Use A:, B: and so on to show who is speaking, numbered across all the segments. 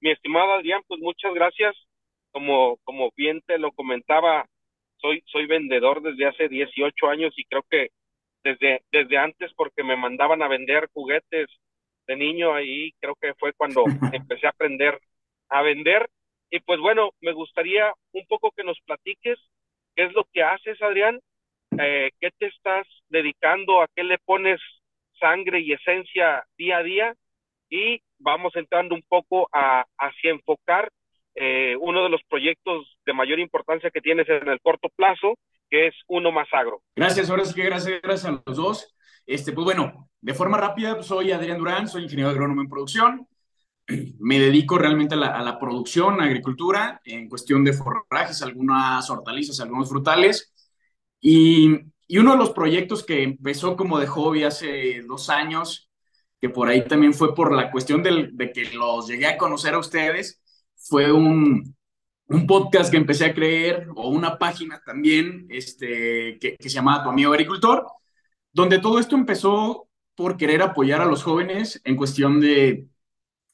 A: mi estimado Adrián, pues muchas gracias. Como, como bien te lo comentaba, soy, soy vendedor desde hace 18 años y creo que desde, desde antes porque me mandaban a vender juguetes de niño ahí, creo que fue cuando empecé a aprender a vender. Y pues bueno, me gustaría un poco que nos platiques qué es lo que haces, Adrián, eh, qué te estás dedicando, a qué le pones sangre y esencia día a día y vamos entrando un poco a, hacia enfocar eh, uno de los proyectos de mayor importancia que tienes en el corto plazo, que es Uno Más Agro.
B: Gracias, ahora sí que gracias, gracias a los dos. Este, pues bueno, de forma rápida, soy Adrián Durán, soy ingeniero agrónomo en producción. Me dedico realmente a la, a la producción, a agricultura, en cuestión de forrajes, algunas hortalizas, algunos frutales. Y, y uno de los proyectos que empezó como de hobby hace dos años, que por ahí también fue por la cuestión del, de que los llegué a conocer a ustedes, fue un, un podcast que empecé a creer, o una página también, este, que, se llamaba Tu Amigo Agricultor, donde todo esto empezó por querer apoyar a los jóvenes en cuestión de,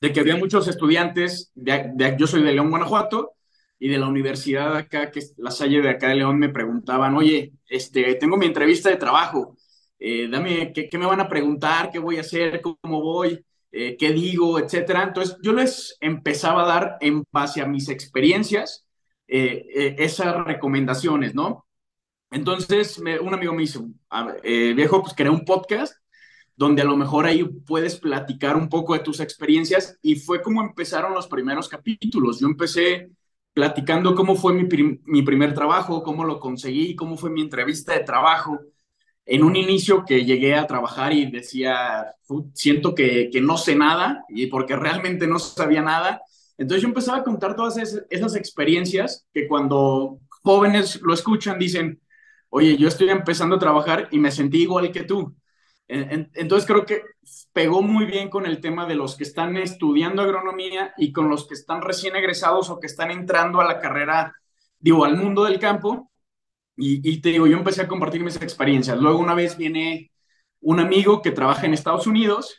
B: de que había muchos estudiantes, de, yo soy de León, Guanajuato, y de la universidad acá, que es la Salle de acá de León, me preguntaban, oye, este, tengo mi entrevista de trabajo, eh, dame, ¿qué, ¿qué, me van a preguntar? ¿Qué voy a hacer? ¿Cómo voy? Eh, ¿Qué digo? Etcétera. Entonces, yo les empezaba a dar en base a mis experiencias eh, eh esas recomendaciones, ¿no? Entonces, un amigo me eh, viejo, pues creé un podcast donde a lo mejor ahí puedes platicar un poco de tus experiencias y fue como empezaron los primeros capítulos. Yo empecé platicando cómo fue mi, mi primer trabajo, cómo lo conseguí, cómo fue mi entrevista de trabajo. En un inicio que llegué a trabajar y decía, siento que, que no sé nada, y porque realmente no sabía nada. Entonces yo empezaba a contar todas esas, experiencias que cuando jóvenes lo escuchan dicen, oye, yo estoy empezando a trabajar y me sentí igual que tú. Entonces creo que pegó muy bien con el tema de los que están estudiando agronomía y con los que están recién egresados o que están entrando a la carrera, digo, al mundo del campo. Y, te digo, yo empecé a compartir mis experiencias. Luego una vez viene un amigo que trabaja en Estados Unidos,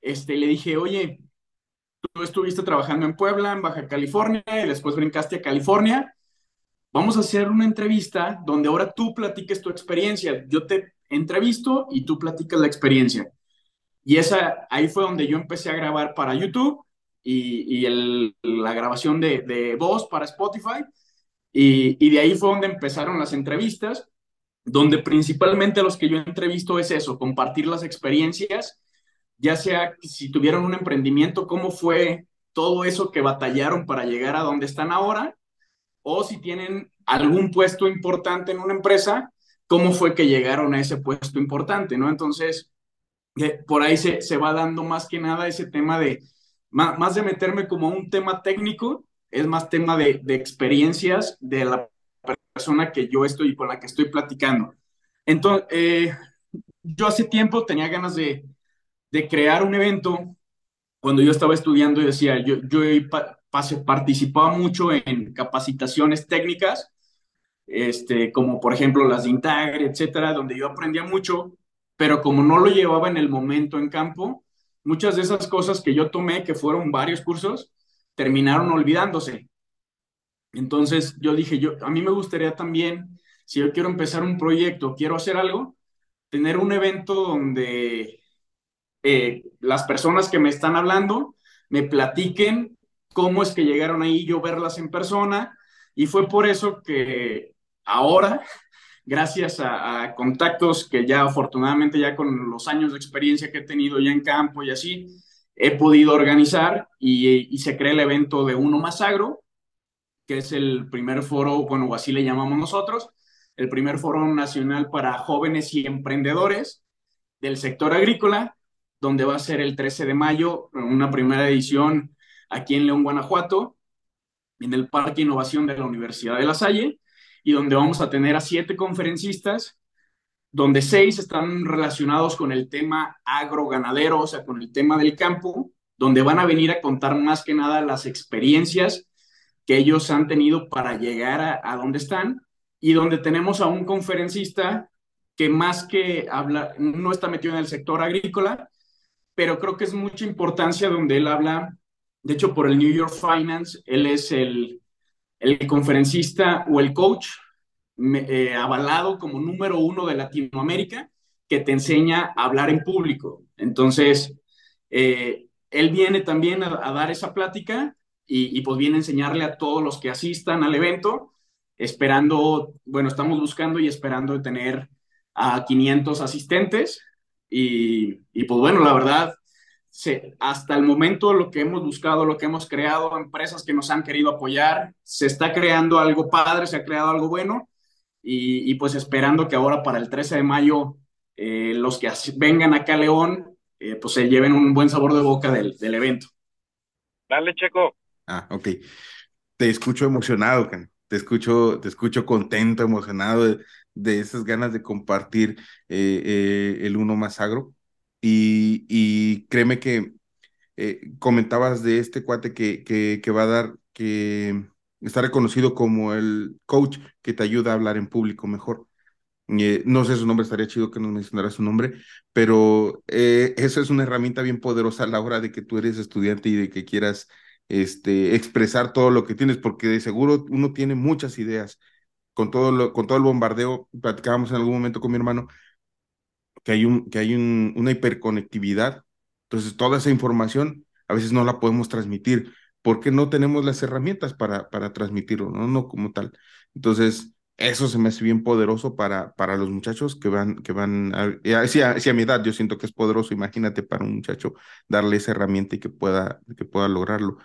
B: este, le dije, oye, tú estuviste trabajando en Puebla, en Baja California, y después brincaste a California. Vamos a hacer una entrevista donde ahora tú platiques tu experiencia. Yo te entrevisto y tú platicas la experiencia. Y esa, ahí fue donde yo empecé a grabar para YouTube y, y el, la grabación de, de, voz para Spotify. Y, de ahí fue donde empezaron las entrevistas, donde principalmente los que yo entrevisto es eso, compartir las experiencias, ya sea si tuvieron un emprendimiento, cómo fue todo eso que batallaron para llegar a donde están ahora, o si tienen algún puesto importante en una empresa, cómo fue que llegaron a ese puesto importante, ¿no? Entonces, eh, por ahí se, se, va dando más que nada ese tema de, más, de meterme como un tema técnico, es más tema de, de experiencias de la persona que yo estoy, con la que estoy platicando. Entonces, eh, yo hace tiempo tenía ganas de, de, crear un evento cuando yo estaba estudiando y decía, yo, yo participaba mucho en capacitaciones técnicas este, como por ejemplo las de Intagre, etcétera, donde yo aprendía mucho, pero como no lo llevaba en el momento en campo, muchas de esas cosas que yo tomé, que fueron varios cursos, terminaron olvidándose. Entonces yo dije, yo, a mí me gustaría también, si yo quiero empezar un proyecto, quiero hacer algo, tener un evento donde eh, las personas que me están hablando me platiquen cómo es que llegaron ahí, yo verlas en persona, y fue por eso que ahora, gracias a, a, contactos que ya afortunadamente ya con los años de experiencia que he tenido ya en campo y así, he podido organizar y, se crea el evento de Uno Más Agro, que es el primer foro, bueno, así le llamamos nosotros, el primer foro nacional para jóvenes y emprendedores del sector agrícola, donde va a ser el 13 de mayo, una primera edición aquí en León, Guanajuato, en el Parque Innovación de la Universidad de La Salle y donde vamos a tener a siete conferencistas, donde seis están relacionados con el tema agroganadero, o sea, con el tema del campo, donde van a venir a contar más que nada las experiencias que ellos han tenido para llegar a, donde están y donde tenemos a un conferencista que más que habla, no está metido en el sector agrícola, pero creo que es mucha importancia donde él habla De hecho, por el New York Finance, él es el, el conferencista o el coach eh, avalado como número uno de Latinoamérica que te enseña a hablar en público. Entonces, eh, él viene también a, dar esa plática y, pues viene a enseñarle a todos los que asistan al evento, esperando, bueno, estamos buscando y esperando tener a 500 asistentes y, y pues bueno, la verdad, hasta el momento lo que hemos buscado, lo que hemos creado, empresas que nos han querido apoyar, se está creando algo padre, se ha creado algo bueno y, pues esperando que ahora para el 13 de mayo eh, los que vengan acá a León eh, pues se lleven un buen sabor de boca del, del, evento.
A: Dale, Checo.
C: Ah, ok. Te escucho emocionado, Te escucho, te escucho contento, emocionado de, esas ganas de compartir eh, el uno más agro. Y, créeme que eh, comentabas de este cuate que, que, va a dar, que está reconocido como el coach que te ayuda a hablar en público mejor. Eh, no sé su nombre, estaría chido que nos mencionara su nombre, pero eh, eso es una herramienta bien poderosa a la hora de que tú eres estudiante y de que quieras este, expresar todo lo que tienes, porque de seguro uno tiene muchas ideas. Con todo, lo, con todo el bombardeo, platicábamos en algún momento con mi hermano, que hay, un, que hay un, una hiperconectividad. Entonces, toda esa información a veces no la podemos transmitir porque no tenemos las herramientas para, para transmitirlo, ¿no? No como tal. Entonces, eso se me hace bien poderoso para, para los muchachos que van, que van, a, si, a, mi edad yo siento que es poderoso, imagínate para un muchacho darle esa herramienta y que pueda, que pueda lograrlo.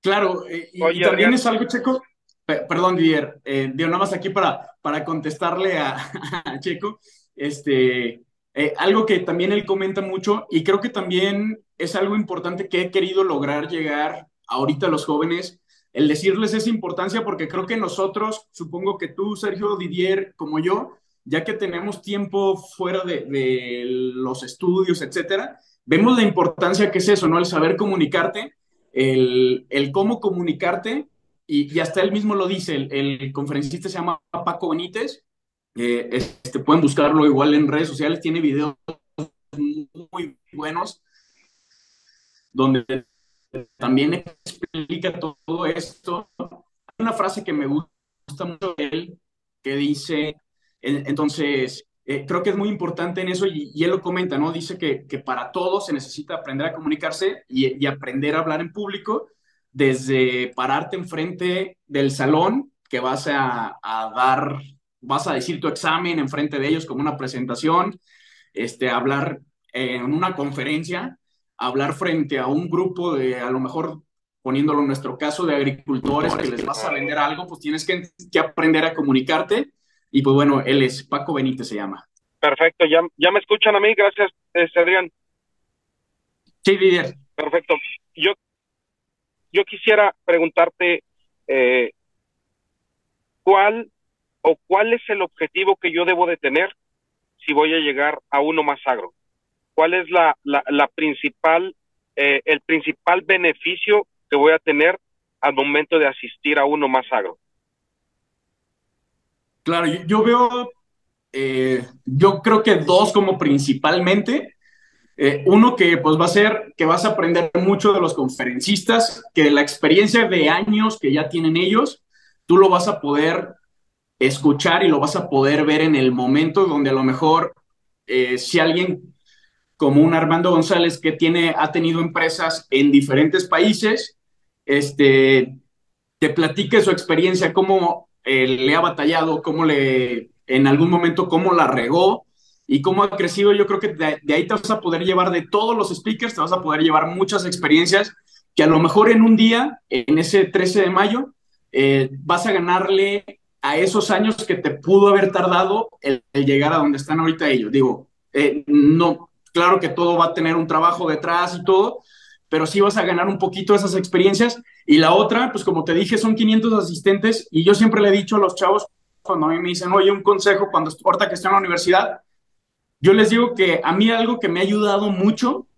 B: Claro, eh, y, también es algo, Checo, perdón, Didier, eh, nada más aquí para, para contestarle a, a Checo, este, eh, algo que también él comenta mucho y creo que también es algo importante que he querido lograr llegar ahorita a los jóvenes, el decirles esa importancia porque creo que nosotros, supongo que tú, Sergio Didier, como yo, ya que tenemos tiempo fuera de, los estudios, etcétera, vemos la importancia que es eso, ¿no? El saber comunicarte, el, cómo comunicarte, y, hasta él mismo lo dice, el, el conferencista se llama Paco Benítez, eh, este, pueden buscarlo igual en redes sociales, tiene videos muy buenos donde también explica todo esto. Una frase que me gusta mucho de él que dice, entonces, eh, creo que es muy importante en eso y, él lo comenta, ¿no? Dice que, que, para todo se necesita aprender a comunicarse y, y, aprender a hablar en público, desde pararte enfrente del salón que vas a, a dar vas a decir tu examen enfrente de ellos como una presentación, este, hablar en una conferencia, hablar frente a un grupo de, a lo mejor poniéndolo en nuestro caso, de agricultores que les vas a vender algo, pues tienes que, aprender a comunicarte. Y pues bueno, él es Paco Benítez, se llama.
A: Perfecto, ya, ya me escuchan a mí, gracias, este, Adrián.
B: Sí, líder.
A: Perfecto. Yo, yo quisiera preguntarte, eh, ¿cuál o cuál es el objetivo que yo debo de tener si voy a llegar a uno más agro? ¿Cuál es la, la, principal, eh, el principal beneficio que voy a tener al momento de asistir a uno más agro?
B: Claro, yo, veo, eh, yo creo que dos como principalmente. Eh, uno que pues va a ser que vas a aprender mucho de los conferencistas, que la experiencia de años que ya tienen ellos, tú lo vas a poder escuchar y lo vas a poder ver en el momento donde a lo mejor eh, si alguien como un Armando González que tiene, ha tenido empresas en diferentes países, este, te platique su experiencia, cómo eh, le ha batallado, cómo le, en algún momento, cómo la regó y cómo ha crecido. Yo creo que de, ahí te vas a poder llevar de todos los speakers, te vas a poder llevar muchas experiencias que a lo mejor en un día, en ese 13 de mayo, eh, vas a ganarle a esos años que te pudo haber tardado el, llegar a donde están ahorita ellos. Digo, eh, no, claro que todo va a tener un trabajo detrás y todo, pero sí vas a ganar un poquito esas experiencias. Y la otra, pues como te dije, son 500 asistentes y yo siempre le he dicho a los chavos cuando a mí me dicen, oye, un consejo cuando ahorita que estoy en la universidad, yo les digo que a mí algo que me ha ayudado mucho,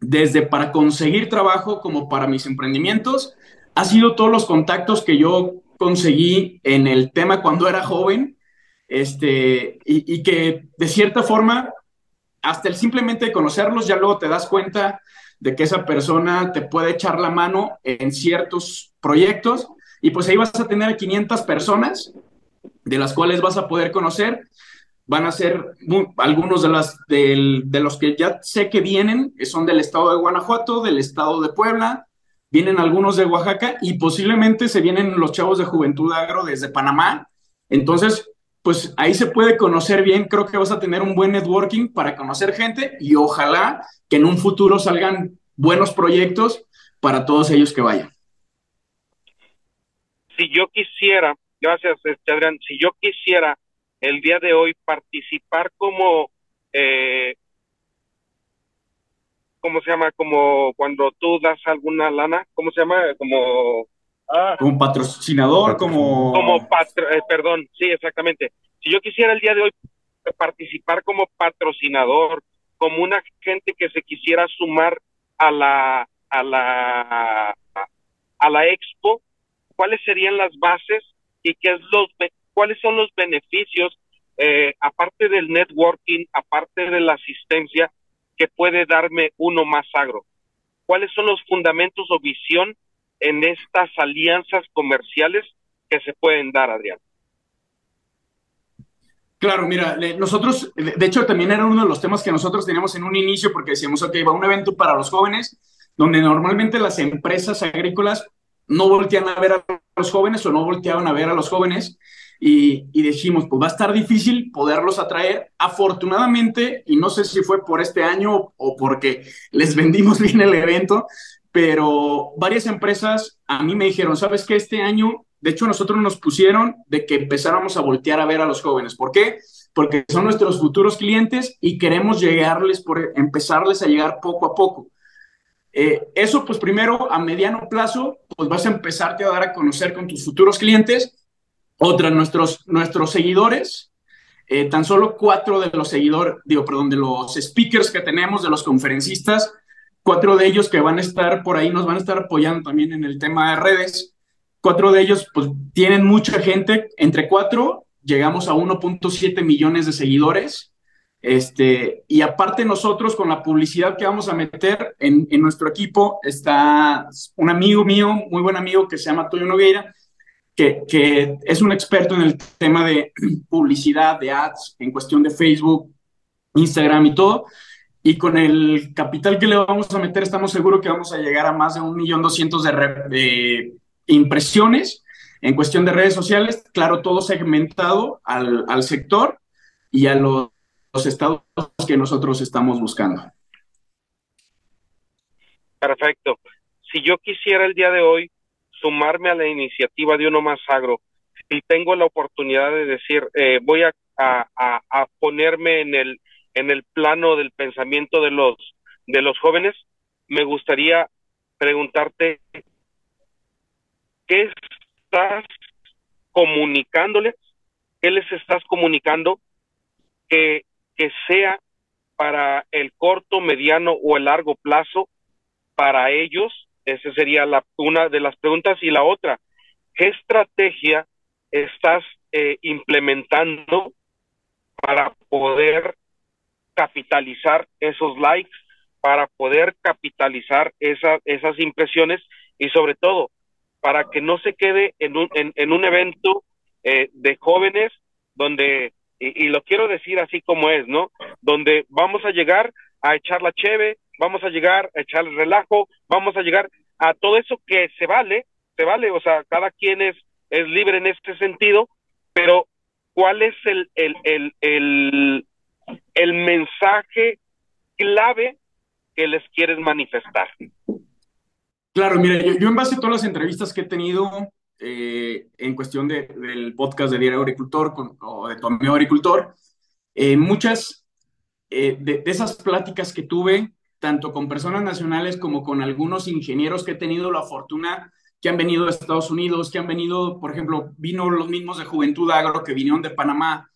B: desde para conseguir trabajo como para mis emprendimientos, ha sido todos los contactos que yo conseguí en el tema cuando era joven, este, y, que de cierta forma, hasta el simplemente conocerlos, ya luego te das cuenta de que esa persona te puede echar la mano en ciertos proyectos y pues ahí vas a tener 500 personas de las cuales vas a poder conocer. Van a ser algunos de, las, de los que ya sé que vienen, que son del estado de Guanajuato, del estado de Puebla, vienen algunos de Oaxaca y posiblemente se vienen los chavos de Juventud Agro desde Panamá. Entonces, pues ahí se puede conocer bien, creo que vas a tener un buen networking para conocer gente y ojalá que en un futuro salgan buenos proyectos para todos ellos que vayan.
A: Si yo quisiera, gracias este, Adrián, si yo quisiera el día de hoy participar como eh, ¿cómo se llama? Como cuando tú das alguna lana, ¿cómo se llama? Como...
B: Ah, como patrocinador, como...
A: Como, patro, eh, perdón, sí, exactamente. Si yo quisiera el día de hoy participar como patrocinador, como una gente que se quisiera sumar a la, a la, a la expo, ¿cuáles serían las bases y qué es los, cuáles son los beneficios, eh, aparte del networking, aparte de la asistencia, que puede darme uno más agro? ¿Cuáles son los fundamentos o visión en estas alianzas comerciales que se pueden dar, Adrián?
B: Claro, mira, nosotros, de hecho, también era uno de los temas que nosotros teníamos en un inicio porque decíamos, ok, va un evento para los jóvenes, donde normalmente las empresas agrícolas no voltean a ver a los jóvenes o no volteaban a ver a los jóvenes y, y dijimos, pues va a estar difícil poderlos atraer. Afortunadamente, y no sé si fue por este año o porque les vendimos bien el evento, pero varias empresas a mí me dijeron, ¿sabes qué? Este año, de hecho, nosotros nos pusieron de que empezáramos a voltear a ver a los jóvenes. ¿Por qué? Porque son nuestros futuros clientes y queremos llegarles, por empezarles a llegar poco a poco. Eh, eso, pues primero, a mediano plazo, pues vas a empezarte a dar a conocer con tus futuros clientes otra, nuestros, nuestros seguidores, eh, tan solo cuatro de los seguidores, digo, perdón, de los speakers que tenemos, de los conferencistas, cuatro de ellos que van a estar por ahí, nos van a estar apoyando también en el tema de redes. Cuatro de ellos, pues, tienen mucha gente. Entre cuatro, llegamos a 1.7 millones de seguidores. Este, y aparte nosotros con la publicidad que vamos a meter en, en, nuestro equipo está un amigo mío, muy buen amigo que se llama Toyo Nogueira, que, es un experto en el tema de publicidad, de ads, en cuestión de Facebook, Instagram y todo. Y con el capital que le vamos a meter, estamos seguros que vamos a llegar a más de un millón doscientos de, impresiones en cuestión de redes sociales. Claro, todo segmentado al, sector y a los estados que nosotros estamos buscando.
A: Perfecto. Si yo quisiera el día de hoy sumarme a la iniciativa de Uno Más Agro y tengo la oportunidad de decir, eh, voy a, a, ponerme en el, en el plano del pensamiento de los, de los jóvenes, me gustaría preguntarte, ¿qué estás comunicándoles? ¿Qué les estás comunicando que, que sea para el corto, mediano o el largo plazo para ellos esa sería la, una de las preguntas. Y la otra, ¿qué estrategia estás eh, implementando para poder capitalizar esos likes, para poder capitalizar esas impresiones y sobre todo para que no se quede en un, en, un evento eh, de jóvenes donde, y, y, lo quiero decir así como es, ¿no? Donde vamos a llegar a echar la cheve, vamos a llegar a echar el relajo, vamos a llegar a todo eso que se vale, se vale, o sea, cada quien es, es libre en este sentido, pero ¿cuál es el, el, el, el, el mensaje clave que les quieres manifestar?
B: Claro, mira, yo, en base a todas las entrevistas que he tenido eh, en cuestión de, del podcast de Diario Agricultor o de tu amigo agricultor, eh, muchas eh, de, esas pláticas que tuve, tanto con personas nacionales como con algunos ingenieros que he tenido la fortuna que han venido de Estados Unidos, que han venido, por ejemplo, vino los mismos de Juventud Agro que vinieron de Panamá,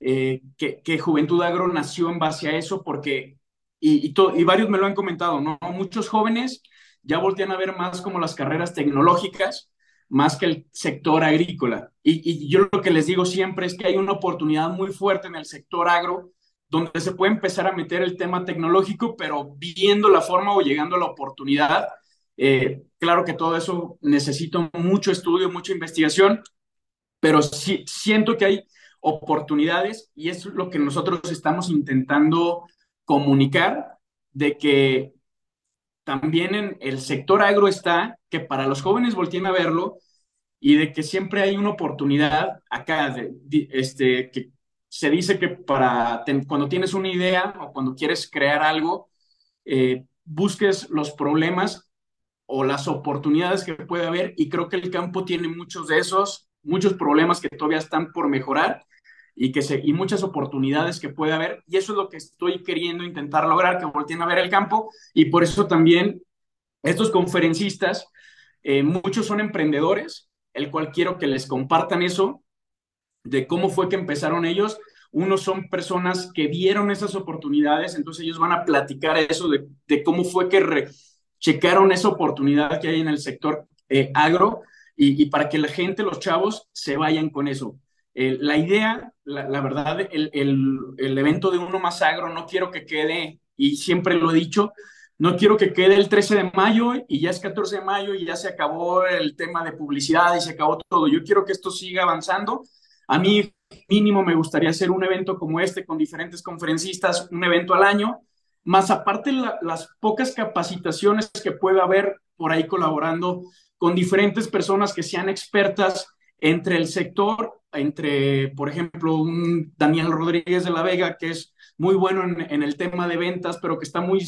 B: eh, que, que, Juventud Agro nació en base a eso porque, y, y, varios me lo han comentado, ¿no? Muchos jóvenes ya voltean a ver más como las carreras tecnológicas, más que el sector agrícola. Y, y yo lo que les digo siempre es que hay una oportunidad muy fuerte en el sector agro donde se puede empezar a meter el tema tecnológico, pero viendo la forma o llegando a la oportunidad. Eh, claro que todo eso necesita mucho estudio, mucha investigación, pero sí, siento que hay oportunidades y es lo que nosotros estamos intentando comunicar, de que también en el sector agro está, que para los jóvenes volteen a verlo y de que siempre hay una oportunidad acá, este, que se dice que para cuando tienes una idea o cuando quieres crear algo, eh, busques los problemas o las oportunidades que puede haber y creo que el campo tiene muchos de esos, muchos problemas que todavía están por mejorar y, que se, y muchas oportunidades que puede haber y eso es lo que estoy queriendo intentar lograr, que volteen a ver el campo y por eso también estos conferencistas, eh, muchos son emprendedores, el cual quiero que les compartan eso de cómo fue que empezaron ellos. Unos son personas que vieron esas oportunidades, entonces ellos van a platicar eso de, de cómo fue que checaron esa oportunidad que hay en el sector eh, agro y, y, para que la gente, los chavos, se vayan con eso. Eh, la idea, la, la verdad, el, el, el, evento de Uno Más Agro no quiero que quede, y siempre lo he dicho, no quiero que quede el 13 de mayo y ya es 14 de mayo y ya se acabó el tema de publicidad y se acabó todo. Yo quiero que esto siga avanzando a mí mínimo me gustaría hacer un evento como este con diferentes conferencistas, un evento al año, más aparte las pocas capacitaciones que pueda haber por ahí colaborando con diferentes personas que sean expertas entre el sector, entre, por ejemplo, un Daniel Rodríguez de la Vega, que es muy bueno en, el tema de ventas, pero que está muy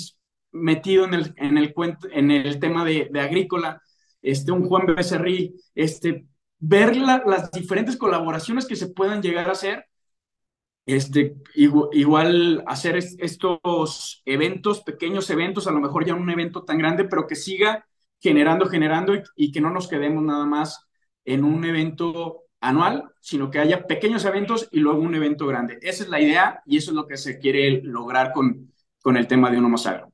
B: metido en el, en el, en el tema de, de agrícola, este, un Juan Becerril, este, ver las diferentes colaboraciones que se puedan llegar a hacer, este, igual, hacer estos eventos, pequeños eventos, a lo mejor ya un evento tan grande, pero que siga generando, generando y, que no nos quedemos nada más en un evento anual, sino que haya pequeños eventos y luego un evento grande. Esa es la idea y eso es lo que se quiere lograr con, con el tema de Uno Más Agro.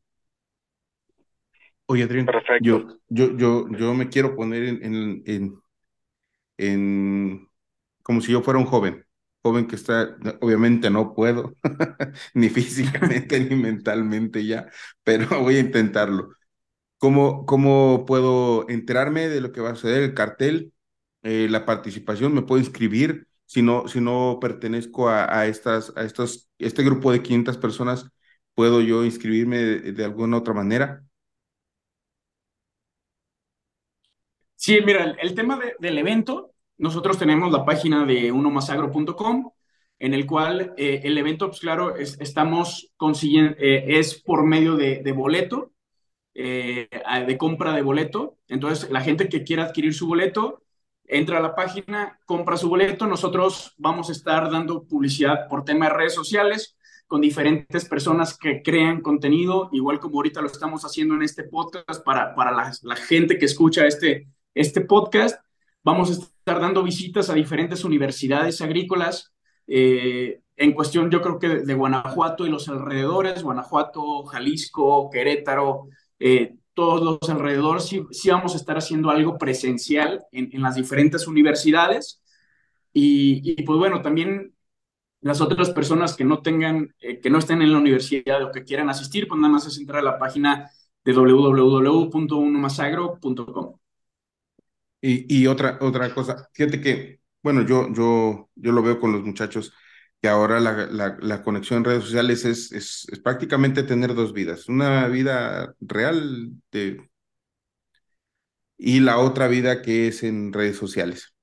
C: Oye, Adrián, yo, yo, yo, yo me quiero poner en, en, en, como si yo fuera un joven, joven que está, obviamente no puedo, ni físicamente ni mentalmente ya, pero voy a intentarlo. ¿Cómo, ¿Cómo puedo enterarme de lo que va a suceder? El cartel, eh, la participación, me puedo inscribir si no, si no pertenezco a, a, estas, a estos, este grupo de 500 personas, ¿puedo yo inscribirme de, alguna otra manera?
B: Sí, mira, el, tema del evento, nosotros tenemos la página de unomasagro.com, en el cual eh, el evento, pues claro, estamos consiguiendo, eh, es por medio de, boleto, eh, de compra de boleto. Entonces, la gente que quiera adquirir su boleto, entra a la página, compra su boleto. Nosotros vamos a estar dando publicidad por tema de redes sociales con diferentes personas que crean contenido, igual como ahorita lo estamos haciendo en este podcast para, para la, la gente que escucha este, este podcast. Vamos a estar dando visitas a diferentes universidades agrícolas. Eh, en cuestión, yo creo que de Guanajuato y los alrededores, Guanajuato, Jalisco, Querétaro, eh, todos los alrededores, sí, sí, vamos a estar haciendo algo presencial en, en las diferentes universidades. Y, y, pues bueno, también las otras personas que no tengan, eh, que no estén en la universidad o que quieran asistir, pues nada más es entrar a la página de www.unomasagro.com.
C: Y, otra, otra cosa, fíjate que, bueno, yo, yo, yo lo veo con los muchachos, que ahora la, la, conexión en redes sociales es, es, prácticamente tener dos vidas, una vida real de, y la otra vida que es en redes sociales.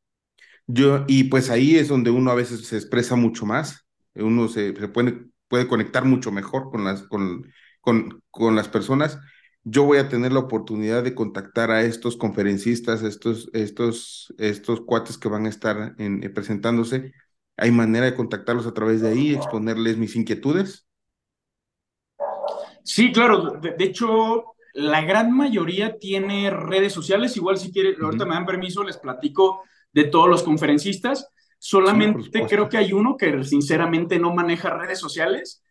C: Yo, y pues ahí es donde uno a veces se expresa mucho más, uno se, se puede, puede conectar mucho mejor con las, con, con, con las personas yo voy a tener la oportunidad de contactar a estos conferencistas, estos, estos, estos cuates que van a estar en, eh, presentándose. ¿Hay manera de contactarlos a través de ahí, exponerles mis inquietudes?
B: Sí, claro. De, hecho, la gran mayoría tiene redes sociales. Igual si quieren, ahorita me dan permiso, les platico de todos los conferencistas. Solamente creo que hay uno que sinceramente no maneja redes sociales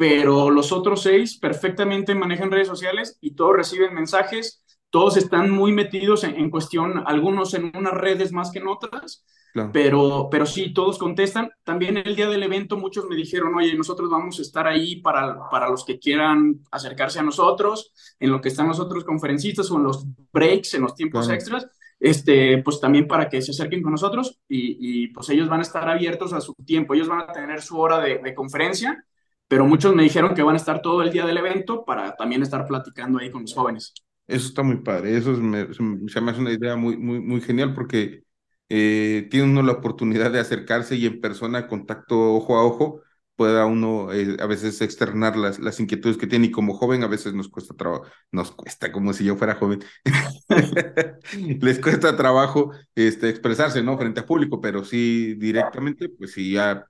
B: pero los otros seis perfectamente manejan redes sociales y todos reciben mensajes. Todos están muy metidos en, cuestión, algunos en unas redes más que en otras, pero, pero sí, todos contestan. También el día del evento muchos me dijeron, oye, nosotros vamos a estar ahí para, para los que quieran acercarse a nosotros, en lo que están los otros conferencistas o en los breaks, en los tiempos extras, este, pues también para que se acerquen con nosotros y, pues ellos van a estar abiertos a su tiempo, ellos van a tener su hora de, de conferencia, pero muchos me dijeron que van a estar todo el día del evento para también estar platicando ahí con los jóvenes.
C: Eso está muy padre, eso me, se me hace una idea muy, muy, muy genial porque eh, tiene uno la oportunidad de acercarse y en persona, contacto ojo a ojo, pueda uno eh, a veces externar las, las inquietudes que tiene y como joven a veces nos cuesta trabajo, nos cuesta como si yo fuera joven, les cuesta trabajo este, expresarse, ¿no? Frente a público, pero sí directamente, pues sí, ya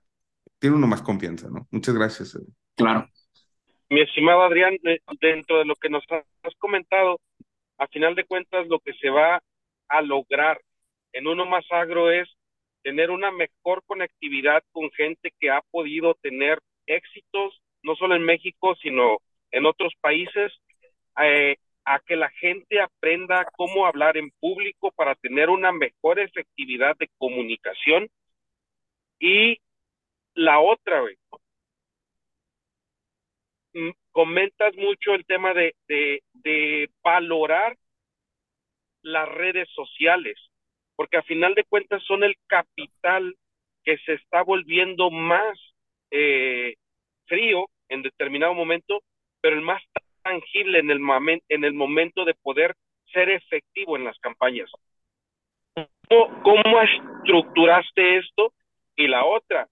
C: tiene uno más confianza, ¿no? Muchas gracias.
B: Claro.
A: Mi estimado Adrián, dentro de lo que nos has comentado, a final de cuentas lo que se va a lograr en uno más agro es tener una mejor conectividad con gente que ha podido tener éxitos, no solo en México, sino en otros países, eh, a que la gente aprenda cómo hablar en público para tener una mejor efectividad de comunicación. Y la otra, mm, comentas mucho el tema de, de, de valorar las redes sociales, porque a final de cuentas son el capital que se está volviendo más eh, frío en determinado momento, pero el más tangible en el, en el momento de poder ser efectivo en las campañas. ¿Cómo, ¿Cómo estructuraste esto? Y la otra,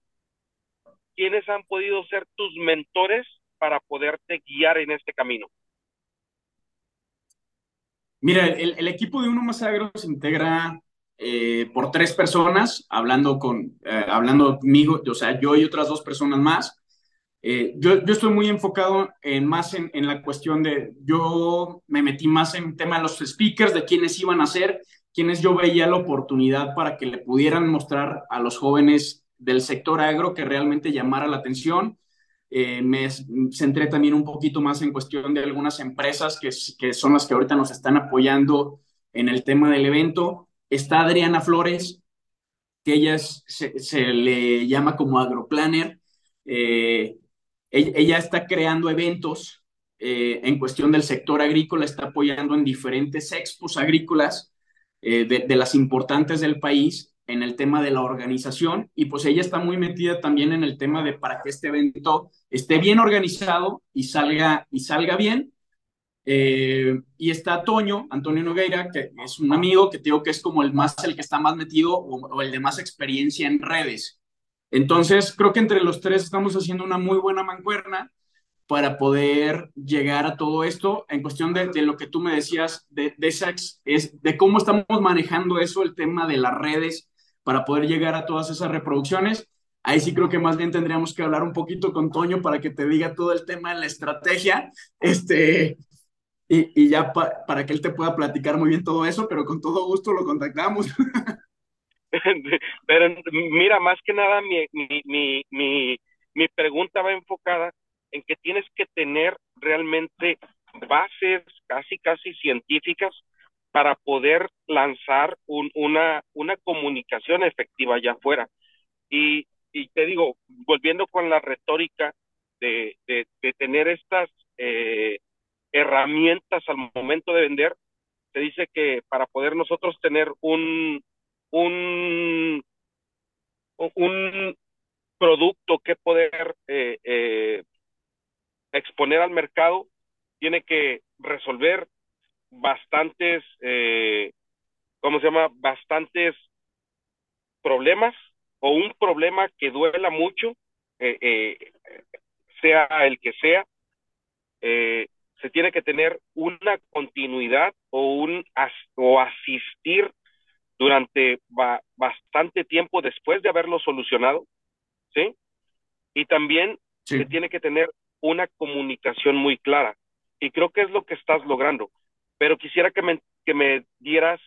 A: ¿quiénes han podido ser tus mentores para poderte guiar en este camino?
B: Mira, el, equipo de Uno Más Agro se integra eh, por tres personas, hablando, con, eh, hablando conmigo, o sea, yo y otras dos personas más. Eh, yo, yo, estoy muy enfocado en más en, en, la cuestión de, yo me metí más en el tema de los speakers, de quiénes iban a ser, quiénes yo veía la oportunidad para que le pudieran mostrar a los jóvenes del sector agro que realmente llamara la atención eh, me centré también un poquito más en cuestión de algunas empresas que, son las que ahorita nos están apoyando en el tema del evento. Está Adriana Flores, que ella se, le llama como agroplanner. Eh, ella, está creando eventos eh, en cuestión del sector agrícola, está apoyando en diferentes expos agrícolas de, de, las importantes del país en el tema de la organización y pues ella está muy metida también en el tema de para que este evento esté bien organizado y salga, y salga bien. Eh, y está Toño, Antonio Nogueira, que es un amigo que digo que es como el más, el que está más metido o, el de más experiencia en redes. Entonces, creo que entre los tres estamos haciendo una muy buena mancuerna para poder llegar a todo esto en cuestión de, lo que tú me decías de, de, es, de cómo estamos manejando eso, el tema de las redes para poder llegar a todas esas reproducciones. Ahí sí creo que más bien tendríamos que hablar un poquito con Toño para que te diga todo el tema de la estrategia, este, y, y ya para que él te pueda platicar muy bien todo eso, pero con todo gusto lo contactamos.
A: pero mira, más que nada mi, mi, mi, mi pregunta va enfocada en que tienes que tener realmente bases casi, casi científicas para poder lanzar una, una comunicación efectiva allá afuera. Y, y te digo, volviendo con la retórica de, de, tener estas eh, herramientas al momento de vender, se dice que para poder nosotros tener un, un, un producto que poder eh, eh, exponer al mercado, tiene que resolver bastantes, eh, ¿cómo se llama? Bastantes problemas o un problema que duela mucho, eh, eh, sea el que sea, se tiene que tener una continuidad o un o asistir durante bastante tiempo después de haberlo solucionado, ¿sí? Y también se tiene que tener una comunicación muy clara. Y creo que es lo que estás logrando pero quisiera que me, que me dieras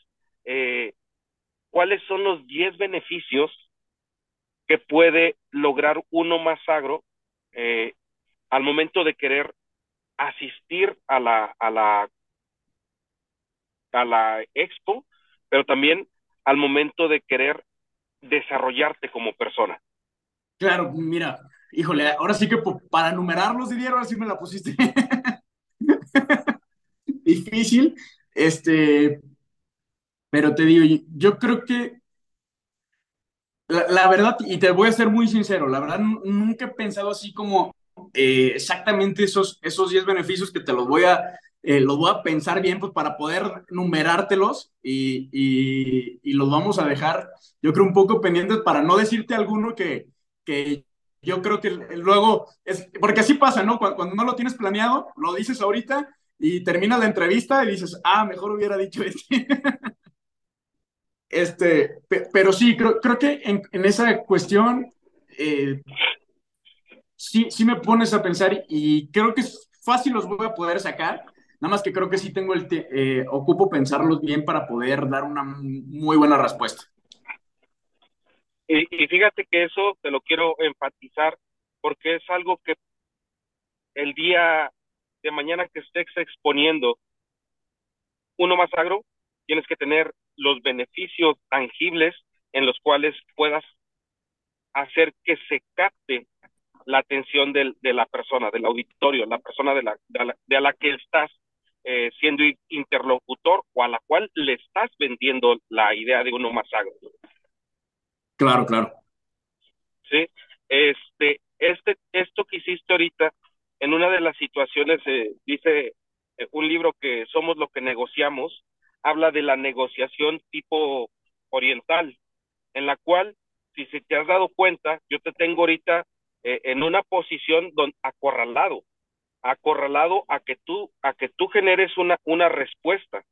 A: eh, cuáles son los 10 beneficios que puede lograr uno más agro eh, al momento de querer asistir a la, a la a la expo, pero también al momento de querer desarrollarte como persona.
B: Claro, mira, híjole, ahora sí que para numerarlos, Didier, ahora sí me la pusiste difícil, este, pero te digo, yo creo que la, verdad, y te voy a ser muy sincero, la verdad nunca he pensado así como eh, exactamente esos, esos 10 beneficios que te los voy a, eh, los voy a pensar bien pues para poder numerártelos y, y, y, los vamos a dejar, yo creo, un poco pendientes para no decirte alguno que, que yo creo que luego, es, porque así pasa, ¿no? Cuando, cuando no lo tienes planeado, lo dices ahorita y termina la entrevista y dices, ah, mejor hubiera dicho este. Este, pero sí, creo, creo que en, esa cuestión eh, sí, sí me pones a pensar y creo que es fácil los voy a poder sacar. Nada más que creo que sí tengo el, eh, ocupo pensarlos bien para poder dar una muy buena respuesta.
A: Y, y, fíjate que eso te lo quiero enfatizar porque es algo que el día de mañana que estés exponiendo uno más agro, tienes que tener los beneficios tangibles en los cuales puedas hacer que se capte la atención del, de la persona, del auditorio, la persona de la, de la, de la que estás eh, siendo interlocutor o a la cual le estás vendiendo la idea de uno más agro.
B: Claro, claro.
A: Sí, este, este, esto que hiciste ahorita, en una de las situaciones, eh, dice eh, un libro que somos lo que negociamos, habla de la negociación tipo oriental, en la cual, si se te has dado cuenta, yo te tengo ahorita eh, en una posición don, acorralado, acorralado a que tú, a que tú generes una, una respuesta.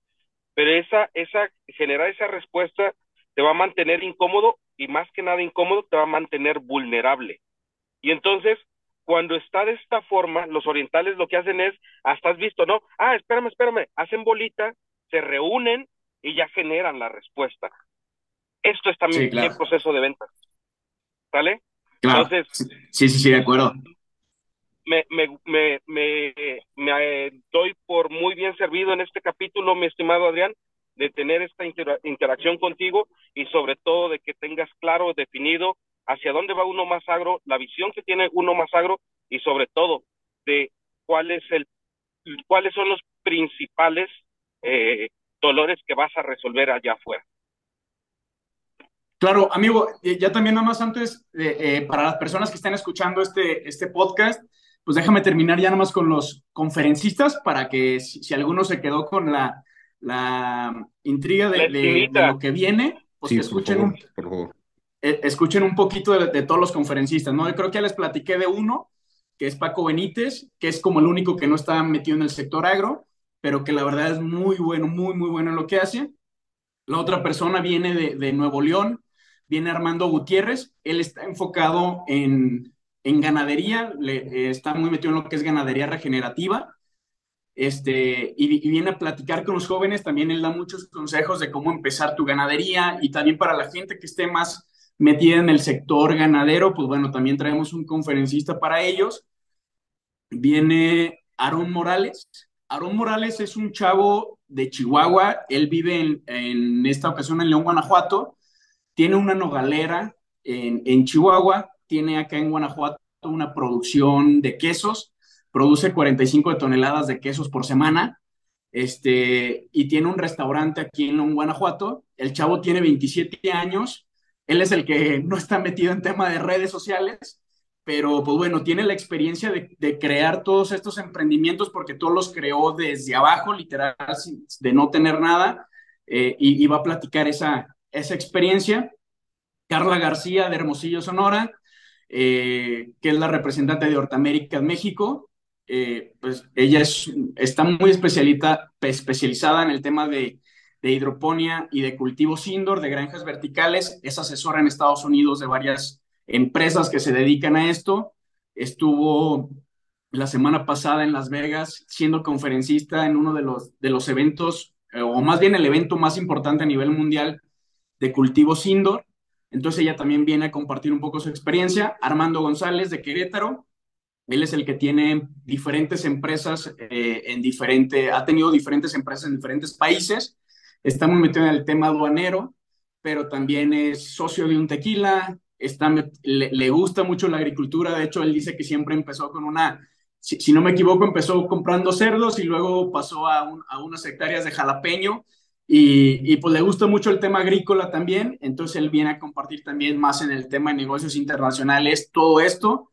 A: Pero esa, esa, generar esa respuesta te va a mantener incómodo y más que nada incómodo te va a mantener vulnerable. Y entonces, cuando está de esta forma, los orientales lo que hacen es, hasta has visto, ¿no? Ah, espérame, espérame, hacen bolita se reúnen y ya generan la respuesta. Esto es también sí, el proceso de ventas. ¿Sale?
B: Claro. Entonces, sí, sí, sí, de acuerdo.
A: Me, me, me, me, me doy por muy bien servido en este capítulo, mi estimado Adrián, de tener esta inter interacción contigo y sobre todo de que tengas claro, definido hacia dónde va uno más agro, la visión que tiene uno más agro y sobre todo de cuál es el, cuáles son los principales eh, dolores que vas a resolver allá afuera.
B: Claro, amigo, ya también nada más antes, eh, para las personas que están escuchando este, este podcast, pues déjame terminar ya nada más con los conferencistas para que si, si alguno se quedó con la, la intriga de, de, de, lo que viene, pues sí, que escuchen,
C: por favor,
B: un,
C: por favor.
B: Eh, escuchen un poquito de, todos los conferencistas, ¿no? Yo creo que ya les platiqué de uno, que es Paco Benítez, que es como el único que no está metido en el sector agro, pero que la verdad es muy bueno, muy, muy bueno en lo que hace. La otra persona viene de, de Nuevo León, viene Armando Gutiérrez, él está enfocado en, en ganadería, le, eh, está muy metido en lo que es ganadería regenerativa, este, y, y, viene a platicar con los jóvenes, también él da muchos consejos de cómo empezar tu ganadería y también para la gente que esté más metida en el sector ganadero, pues bueno, también traemos un conferencista para ellos. Viene Aaron Morales, Aarón Morales es un chavo de Chihuahua, él vive en, en, esta ocasión en León, Guanajuato, tiene una nogalera en, en, Chihuahua, tiene acá en Guanajuato una producción de quesos, produce 45 toneladas de quesos por semana, este, y tiene un restaurante aquí en León, Guanajuato, el chavo tiene 27 años, él es el que no está metido en tema de redes sociales, pero pues bueno, tiene la experiencia de, crear todos estos emprendimientos porque todos los creó desde abajo, literal, de no tener nada, eh, y, y, va a platicar esa, esa experiencia. Carla García de Hermosillo, Sonora, eh, que es la representante de Hortamérica en México, eh, pues ella es, está muy especializada en el tema de, de hidroponía y de cultivos indoor, de granjas verticales, es asesora en Estados Unidos de varias empresas que se dedican a esto. Estuvo la semana pasada en Las Vegas siendo conferencista en uno de los, de los eventos, eh, o más bien el evento más importante a nivel mundial de cultivos indoor. Entonces ella también viene a compartir un poco su experiencia. Armando González de Querétaro, él es el que tiene diferentes empresas eh, en diferente, ha tenido diferentes empresas en diferentes países. Está muy metido en el tema aduanero, pero también es socio de un tequila, está, le, le gusta mucho la agricultura, de hecho él dice que siempre empezó con una si, no me equivoco, empezó comprando cerdos y luego pasó a, a unas hectáreas de jalapeño. Y, y, pues le gusta mucho el tema agrícola también, entonces él viene a compartir también más en el tema de negocios internacionales, todo esto.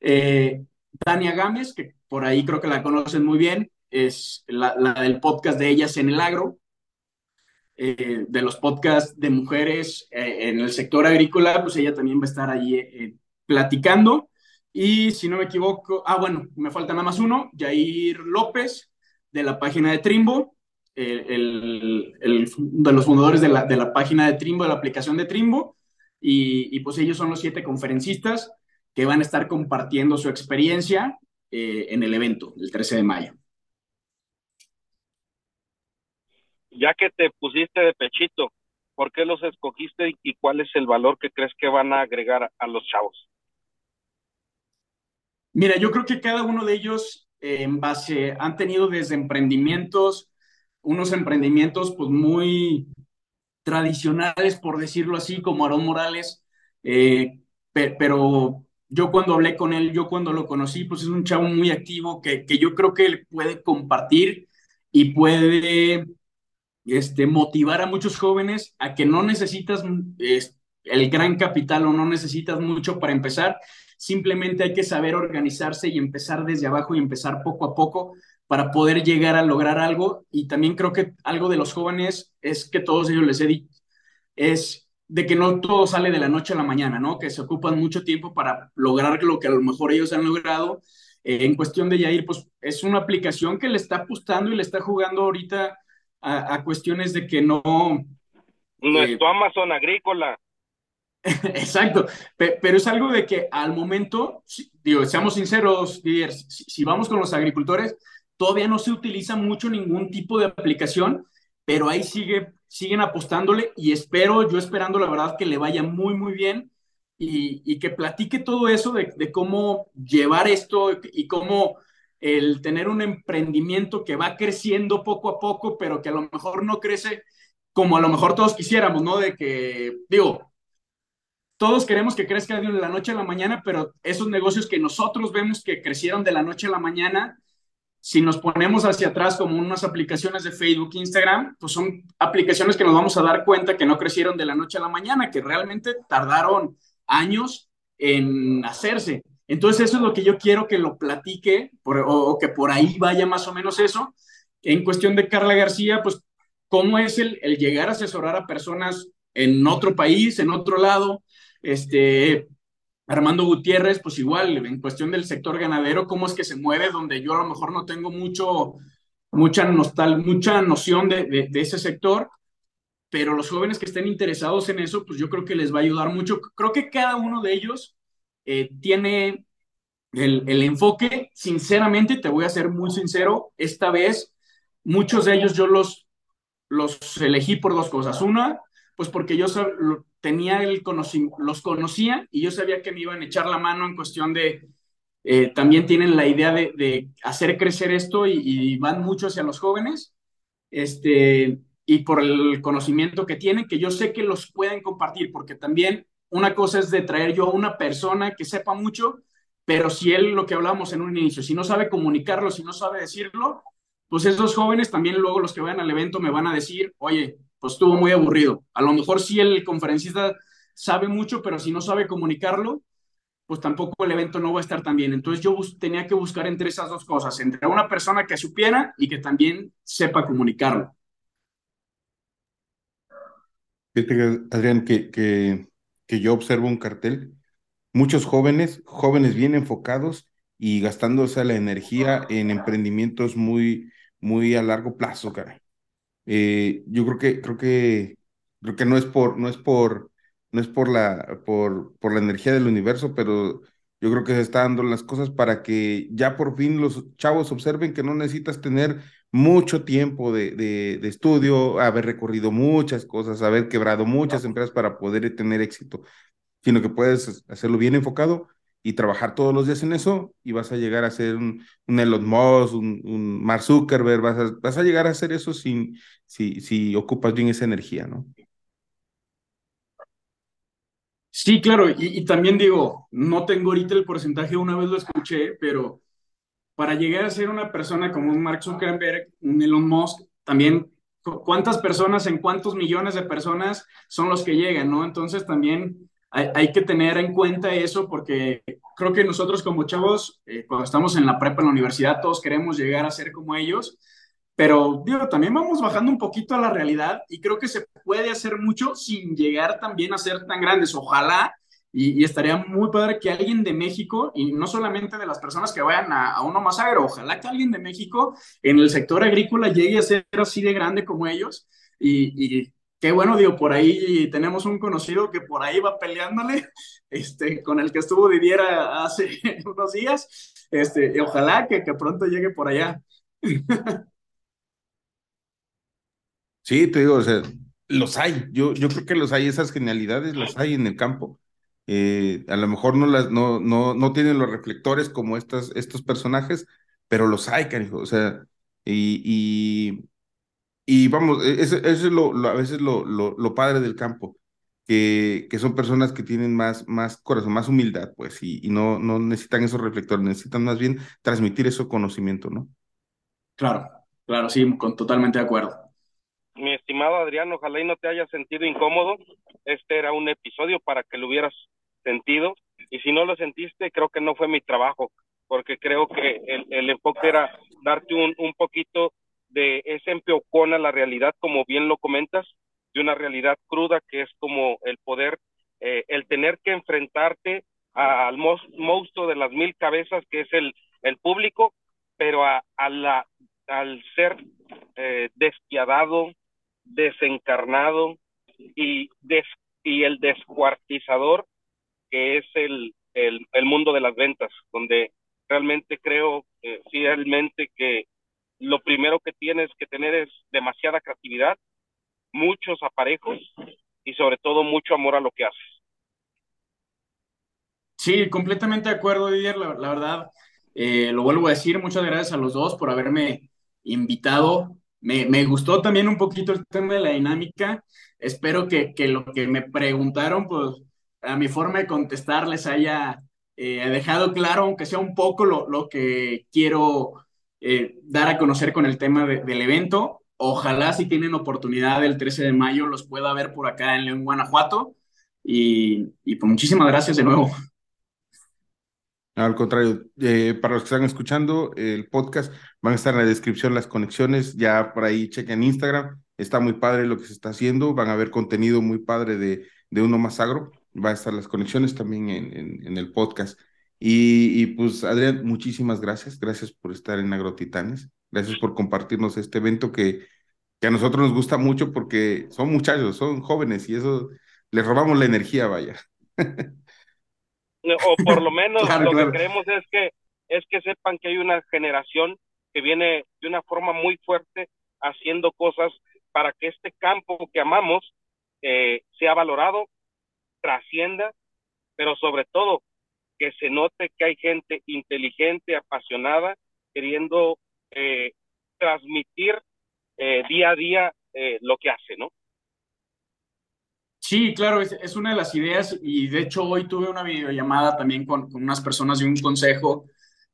B: Eh, Gámez, que por ahí creo que la conocen muy bien, es la, la del podcast de Ellas en el Agro, eh, de los podcasts de mujeres eh, en el sector agrícola, pues ella también va a estar ahí platicando. Y si no me equivoco, ah, bueno, me falta nada más uno, Jair López, de la página de Trimbo, el, el, de los fundadores de la, de la, página de Trimbo, de la aplicación de Trimbo, y, y, pues ellos son los siete conferencistas que van a estar compartiendo su experiencia eh, en el evento, el 13 de mayo.
A: Ya que te pusiste de pechito, ¿por qué los escogiste y cuál es el valor que crees que van a agregar a los chavos?
B: Mira, yo creo que cada uno de ellos en base han tenido desde emprendimientos, unos emprendimientos pues muy tradicionales, por decirlo así, como Aarón Morales, eh, pero yo cuando hablé con él, yo cuando lo conocí, pues es un chavo muy activo que, que yo creo que él puede compartir y puede este, motivar a muchos jóvenes a que no necesitas el gran capital o no necesitas mucho para empezar, Simplemente hay que saber organizarse y empezar desde abajo y empezar poco a poco para poder llegar a lograr algo. Y también creo que algo de los jóvenes es que todos ellos les he dicho, es de que no todo sale de la noche a la mañana, ¿no? Que se ocupan mucho tiempo para lograr lo que a lo mejor ellos han logrado. Eh, en cuestión de Yair, pues es una aplicación que le está apostando y le está jugando ahorita a, cuestiones de que no...
A: Nuestro eh, Amazon agrícola.
B: Exacto, pero es algo de que al momento, digo, seamos sinceros, si vamos con los agricultores, todavía no se utiliza mucho ningún tipo de aplicación, pero ahí sigue, siguen apostándole y espero, yo esperando la verdad que le vaya muy, muy bien y, que platique todo eso de, de, cómo llevar esto y cómo el tener un emprendimiento que va creciendo poco a poco, pero que a lo mejor no crece como a lo mejor todos quisiéramos, ¿no? De que, digo, todos queremos que crezca de la noche a la mañana, pero esos negocios que nosotros vemos que crecieron de la noche a la mañana, si nos ponemos hacia atrás como unas aplicaciones de Facebook, Instagram, pues son aplicaciones que nos vamos a dar cuenta que no crecieron de la noche a la mañana, que realmente tardaron años en hacerse. Entonces eso es lo que yo quiero que lo platique o, que por ahí vaya más o menos eso. En cuestión de Carla García, pues cómo es el, el llegar a asesorar a personas en otro país, en otro lado, este, Armando Gutiérrez, pues igual, en cuestión del sector ganadero, cómo es que se mueve, donde yo a lo mejor no tengo mucho, mucha, nostal, mucha noción de, de, ese sector, pero los jóvenes que estén interesados en eso, pues yo creo que les va a ayudar mucho. Creo que cada uno de ellos eh, tiene el, el, enfoque, sinceramente, te voy a ser muy sincero, esta vez muchos de ellos yo los, los elegí por dos cosas. Una, pues porque yo tenía el los conocía y yo sabía que me iban a echar la mano en cuestión de, eh, también tienen la idea de, hacer crecer esto y, van mucho hacia los jóvenes, este, y por el conocimiento que tienen, que yo sé que los pueden compartir, porque también una cosa es de traer yo a una persona que sepa mucho, pero si él, lo que hablábamos en un inicio, si no sabe comunicarlo, si no sabe decirlo, pues esos jóvenes también luego los que vayan al evento me van a decir, oye, pues estuvo muy aburrido. A lo mejor sí el conferencista sabe mucho, pero si no sabe comunicarlo, pues tampoco el evento no va a estar tan bien. Entonces yo tenía que buscar entre esas dos cosas, entre una persona que supiera y que también sepa comunicarlo.
C: Adrián, que, que yo observo un cartel, muchos jóvenes, jóvenes bien enfocados y gastándose la energía en emprendimientos muy, muy a largo plazo, cara. Eh, yo creo que, creo que, creo que no es por, no es por, no es por la, por, por la energía del universo, pero yo creo que se están dando las cosas para que ya por fin los chavos observen que no necesitas tener mucho tiempo de, de, de estudio, haber recorrido muchas cosas, haber quebrado muchas empresas para poder tener éxito, sino que puedes hacerlo bien enfocado y trabajar todos los días en eso y vas a llegar a ser un, un Elon Musk, un, un, Mark Zuckerberg, vas a, vas a llegar a hacer eso sin, si, si ocupas bien esa energía, ¿no?
B: Sí, claro, y, y, también digo, no tengo ahorita el porcentaje, una vez lo escuché, pero para llegar a ser una persona como un Mark Zuckerberg, un Elon Musk, también cuántas personas en cuántos millones de personas son los que llegan, ¿no? Entonces también hay, que tener en cuenta eso porque creo que nosotros como chavos, eh, cuando estamos en la prepa, en la universidad, todos queremos llegar a ser como ellos, pero digo, también vamos bajando un poquito a la realidad y creo que se puede hacer mucho sin llegar también a ser tan grandes. Ojalá y, estaría muy padre que alguien de México, y no solamente de las personas que vayan a, uno más agro, ojalá que alguien de México en el sector agrícola llegue a ser así de grande como ellos. Y, qué bueno, digo, por ahí tenemos un conocido que por ahí va peleándole, este, con el que estuvo Didiera hace unos días. Este, y ojalá que, que pronto llegue por allá.
C: Sí, te digo, o sea, los hay. Yo, yo creo que los hay, esas genialidades las hay en el campo. Eh, a lo mejor no, las, no, no, no tienen los reflectores como estas, estos personajes, pero los hay, cariño. O sea, y, y, y vamos, eso, eso es lo, lo, a veces lo, lo, lo padre del campo, que, que, son personas que tienen más, más corazón, más humildad, pues, y, y no, no necesitan esos reflectores, necesitan más bien transmitir ese conocimiento, ¿no?
B: Claro, claro, sí, con, totalmente de acuerdo
A: mi estimado Adrián, ojalá y no te hayas sentido incómodo. Este era un episodio para que lo hubieras sentido. Y si no lo sentiste, creo que no fue mi trabajo, porque creo que el, el enfoque era darte un, un poquito de ese empeocón a la realidad, como bien lo comentas, de una realidad cruda que es como el poder, eh, el tener que enfrentarte al monstruo de las mil cabezas que es el, el público, pero a, a la, al ser eh, despiadado, desencarnado y, des, y el descuartizador que es el, el, el, mundo de las ventas, donde realmente creo eh, fielmente que lo primero que tienes que tener es demasiada creatividad, muchos aparejos y sobre todo mucho amor a lo que haces.
B: Sí, completamente de acuerdo, Didier. La, verdad, eh, lo vuelvo a decir, muchas gracias a los dos por haberme invitado me, me, gustó también un poquito el tema de la dinámica. Espero que, que, lo que me preguntaron, pues a mi forma de contestar les haya eh, dejado claro, aunque sea un poco lo, lo que quiero eh, dar a conocer con el tema de, del evento. Ojalá si tienen oportunidad el 13 de mayo los pueda ver por acá en León, Guanajuato. Y, y pues muchísimas gracias de nuevo.
C: Al contrario, eh, para los que están escuchando el podcast, van a estar en la descripción las conexiones, ya por ahí chequen Instagram, está muy padre lo que se está haciendo, van a ver contenido muy padre de, de Uno Más Agro, va a estar las conexiones también en, en, en el podcast. Y, y, pues Adrián, muchísimas gracias, gracias por estar en Agrotitanes, gracias por compartirnos este evento que, que a nosotros nos gusta mucho porque son muchachos, son jóvenes y eso les robamos la energía, vaya.
A: o por lo menos claro, lo claro. que queremos es que es que sepan que hay una generación que viene de una forma muy fuerte haciendo cosas para que este campo que amamos eh, sea valorado, trascienda, pero sobre todo que se note que hay gente inteligente, apasionada, queriendo eh, transmitir eh, día a día eh, lo que hace, ¿no?
B: Sí, claro, es, una de las ideas y de hecho hoy tuve una videollamada también con, unas personas de un consejo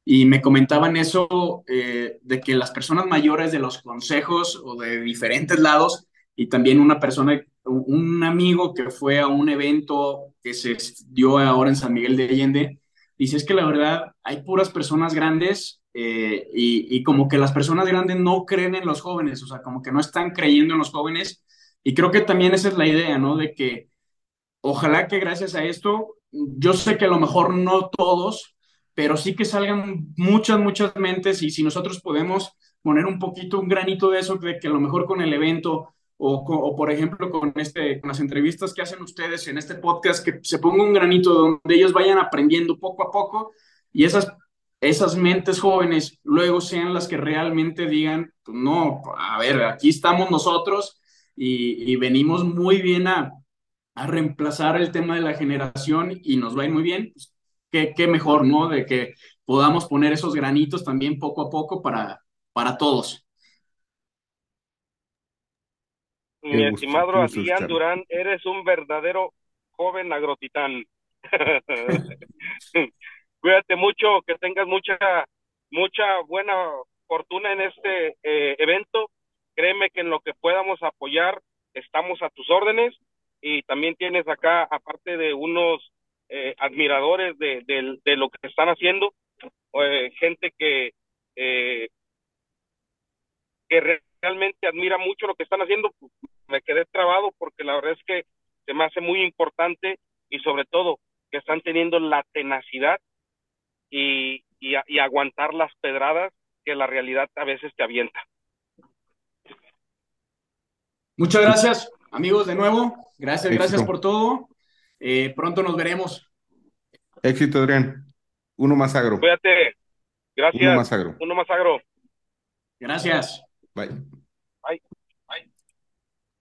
B: y me comentaban eso de que las personas mayores de los consejos o de diferentes lados y también una persona, un amigo que fue a un evento que se dio ahora en San Miguel de Allende, dice es que la verdad hay puras personas grandes eh, y, y como que las personas grandes no creen en los jóvenes, o sea, como que no están creyendo en los jóvenes y creo que también esa es la idea, ¿no? De que ojalá que gracias a esto, yo sé que a lo mejor no todos, pero sí que salgan muchas, muchas mentes y si nosotros podemos poner un poquito, un granito de eso, de que a lo mejor con el evento o, por ejemplo con, este, con las entrevistas que hacen ustedes en este podcast, que se ponga un granito donde ellos vayan aprendiendo poco a poco y esas, esas mentes jóvenes luego sean las que realmente digan, pues no, a ver, aquí estamos nosotros y, y venimos muy bien a, a, reemplazar el tema de la generación y nos va a ir muy bien, pues, qué, qué mejor, ¿no? De que podamos poner esos granitos también poco a poco para, para todos.
A: Mi estimado Adrián Durán, eres un verdadero joven agrotitán. Cuídate mucho, que tengas mucha, mucha buena fortuna en este eh, evento. Créeme que en lo que podamos apoyar, estamos a tus órdenes. Y también tienes acá, aparte de unos eh, admiradores de, de, lo que están haciendo, eh, gente que, que realmente admira mucho lo que están haciendo, me quedé trabado porque la verdad es que se me hace muy importante y sobre todo que están teniendo la tenacidad y, y, aguantar las pedradas que la realidad a veces te avienta.
B: Muchas gracias, amigos, de nuevo. Gracias, gracias por todo. Eh, pronto nos veremos.
C: Éxito, Adrián. Uno más agro.
A: Cuídate. Gracias. Uno más agro. Uno más agro.
B: Gracias.
C: Bye.